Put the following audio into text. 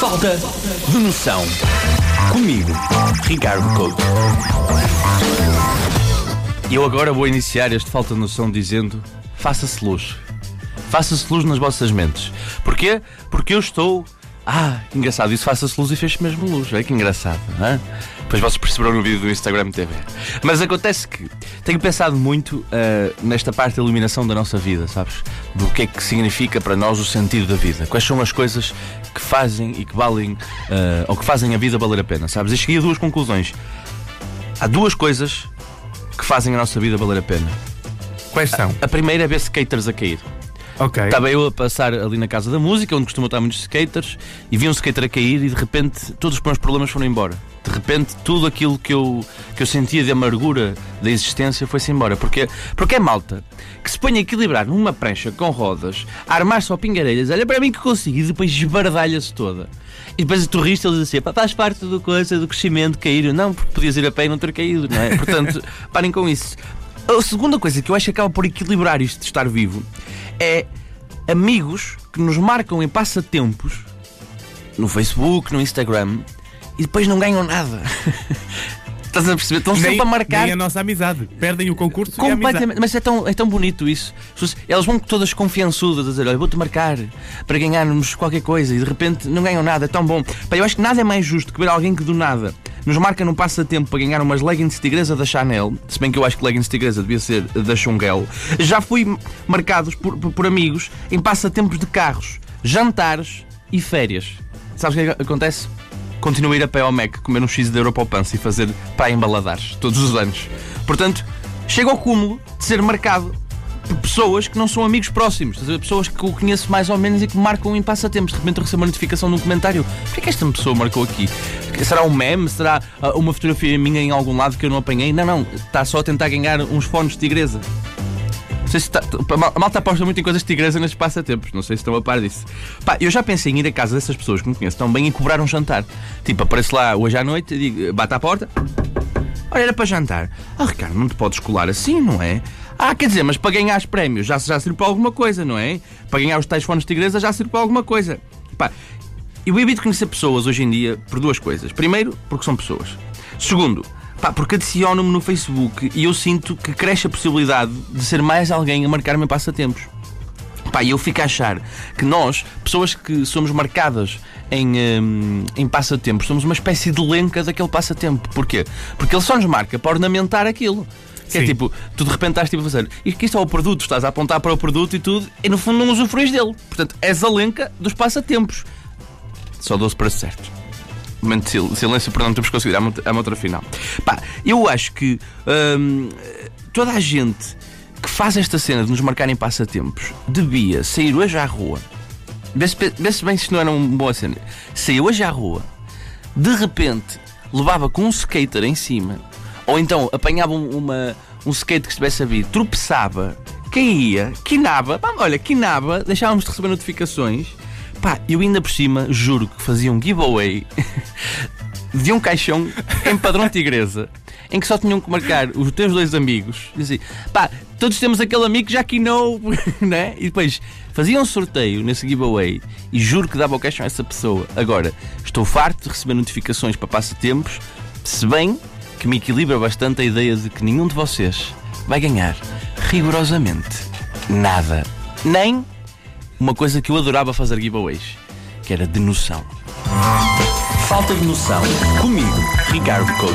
Falta de noção. Comigo, Ricardo Couto. Eu agora vou iniciar este falta de noção dizendo: faça-se luz. Faça-se luz nas vossas mentes. Porquê? Porque eu estou. Ah, que engraçado, isso faça-se luz e fez mesmo luz. É que engraçado, não é? Depois vocês perceberam no vídeo do Instagram TV. Mas acontece que tenho pensado muito uh, nesta parte da iluminação da nossa vida, sabes? Do que é que significa para nós o sentido da vida. Quais são as coisas que fazem e que valem, uh, ou que fazem a vida valer a pena, sabes? E cheguei a duas conclusões. Há duas coisas que fazem a nossa vida valer a pena. Quais são? A primeira é ver skaters a cair. Ok. Estava eu a passar ali na casa da música, onde costumam estar muitos skaters, e vi um skater a cair e de repente todos os meus problemas foram embora. De repente tudo aquilo que eu, que eu sentia de amargura da existência foi-se embora. Porque, porque é malta que se põe a equilibrar numa prancha com rodas, a armar só pingarelhas, olha para mim que consigo, e depois esbardalha-se toda. E depois o turista ele diz assim: "Pá, faz parte do coisa, do crescimento, cair. Não, porque podias ir a pé e não ter caído, não é? Portanto, parem com isso. A segunda coisa que eu acho que acaba por equilibrar isto de estar vivo é amigos que nos marcam em passatempos no Facebook, no Instagram e depois não ganham nada. Estás a perceber? Estão sempre nem, a marcar. nem a nossa amizade. Perdem o concurso e. Completamente, mas é tão, é tão bonito isso. Elas vão todas confiançudas a dizer: Olha, vou-te marcar para ganharmos qualquer coisa e de repente não ganham nada, é tão bom. Pá, eu acho que nada é mais justo que ver alguém que do nada nos marca num passatempo para ganhar umas leggings tigresa da Chanel, se bem que eu acho que leggings tigresa devia ser da Chungel. Já fui marcados por, por, por amigos em passatempos de carros, jantares e férias. Sabes o que é acontece? Continuo a ir a pé ao Mac, comer um X de Europa ao Pança e fazer praia em Baladares todos os anos. Portanto, chego ao cúmulo de ser marcado pessoas que não são amigos próximos, pessoas que eu conheço mais ou menos e que marcam em passatempos. De repente recebo uma notificação num comentário: Porquê que esta pessoa marcou aqui? Será um meme? Será ah, uma fotografia minha em algum lado que eu não apanhei? Não, não, está só a tentar ganhar uns fones de tigresa. Não sei se está, a mal- a malta aposta muito em coisas de tigresa nestes passatempos. Não sei se estão a par disso. Pá, eu já pensei em ir a casa dessas pessoas que me conheço tão bem e cobrar um jantar. Tipo, apareço lá hoje à noite, digo, bate à porta. Olha, era para jantar. Ah, Ricardo, não te podes colar assim, não é? Ah, quer dizer, mas para ganhar os prémios já, já serve para alguma coisa, não é? Para ganhar os tais fones de tigresa já serve para alguma coisa. Pá, eu evito conhecer pessoas hoje em dia por duas coisas. Primeiro, porque são pessoas. Segundo, pá, porque adiciono-me no Facebook e eu sinto que cresce a possibilidade de ser mais alguém a marcar-me em passatempos. Pá, eu fico a achar que nós, pessoas que somos marcadas em, hum, em passatempos, somos uma espécie de lenca daquele passatempo. Porquê? Porque ele só nos marca para ornamentar aquilo. Que é Sim. tipo, tu de repente estás tipo a fazer isto isto é o produto, estás a apontar para o produto e tudo, e no fundo não usufruis dele. Portanto, és a lenca dos passatempos. Só dou-se para certo. Momento de sil- silêncio, perdão, temos que conseguir a mot- a outra final. Pá, eu acho que hum, toda a gente que faz esta cena de nos marcarem passatempos devia sair hoje à rua. Vê-se bem se isto não era uma boa cena. Sair hoje à rua, de repente levava com um skater em cima, ou então apanhava um- uma, um skate que estivesse a vir, tropeçava, caía, quinava, pá, olha, quinava, deixávamos de receber notificações. Pá, eu ainda por cima, juro que fazia um giveaway de um caixão em padrão tigresa, em que só tinham que marcar os teus dois amigos. E assim, pá, todos temos aquele amigo que já quinou, né? E depois faziam um sorteio nesse giveaway e juro que dava o caixão a essa pessoa. Agora, estou farto de receber notificações para passatempos, se bem que me equilibra bastante a ideia de que nenhum de vocês vai ganhar rigorosamente nada. Nem uma coisa que eu adorava fazer giveaways, que era de noção. Falta de noção. Comigo, Ricardo Couto.